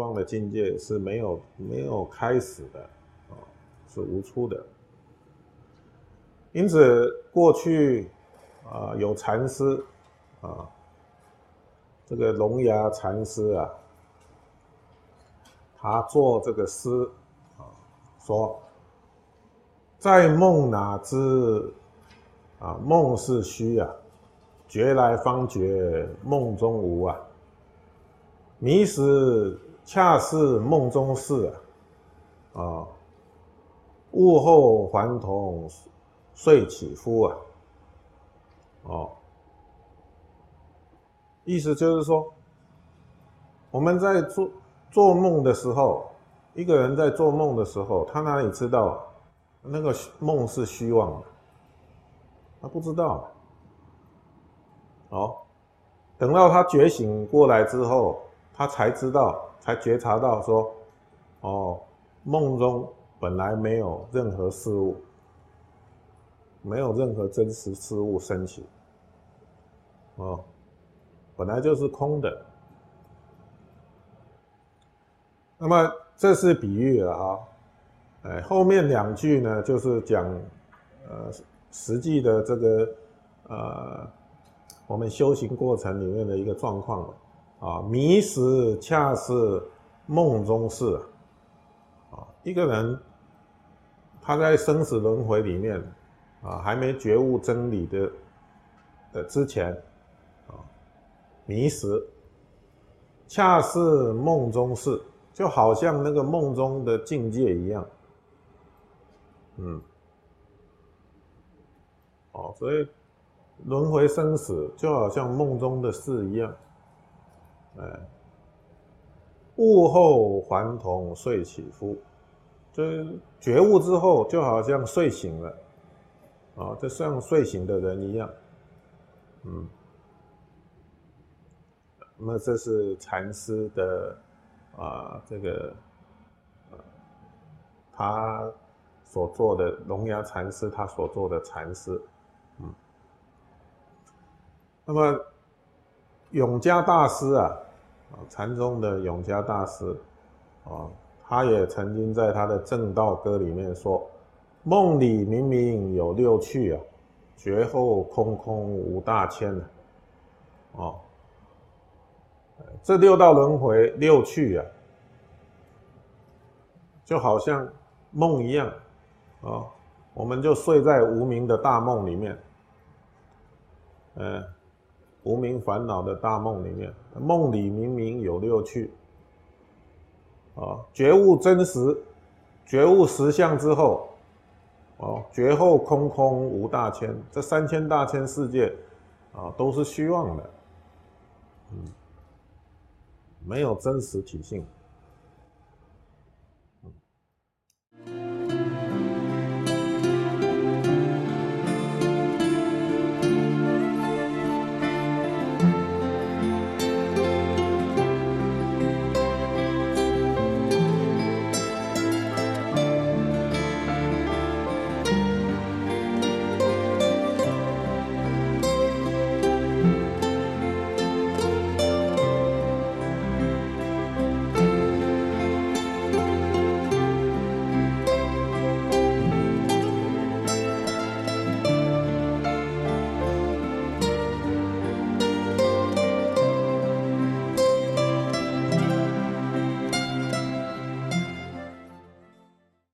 望的境界是没有没有开始的，啊，是无出的。因此，过去啊有禅师啊，这个龙牙禅师啊，他做这个诗啊，说：“在梦哪知啊梦是虚啊，觉来方觉梦中无啊。”迷时恰似梦中事啊，啊，悟后还童睡起夫啊，哦，意思就是说，我们在做做梦的时候，一个人在做梦的时候，他哪里知道那个梦是虚妄的？他不知道。哦，等到他觉醒过来之后。他才知道，才觉察到说，哦，梦中本来没有任何事物，没有任何真实事物升起，哦，本来就是空的。那么这是比喻了啊，哎，后面两句呢，就是讲，呃，实际的这个，呃，我们修行过程里面的一个状况。啊，迷失恰是梦中事啊！一个人他在生死轮回里面啊，还没觉悟真理的的之前啊，迷失恰是梦中事，就好像那个梦中的境界一样。嗯，哦，所以轮回生死就好像梦中的事一样。哎，悟后还童睡起夫，就是觉悟之后，就好像睡醒了，啊，就像睡醒的人一样，嗯。那这是禅师的啊，这个他所做的龙牙禅师他所做的禅师，嗯。那么。永嘉大师啊，啊，禅宗的永嘉大师，啊，他也曾经在他的《正道歌》里面说：“梦里明明有六趣啊，觉后空空无大千呢。”哦，这六道轮回六趣啊，就好像梦一样，啊，我们就睡在无名的大梦里面，嗯。无名烦恼的大梦里面，梦里明明有六趣，啊，觉悟真实，觉悟实相之后，哦，觉后空空无大千，这三千大千世界，啊，都是虚妄的，嗯，没有真实体性。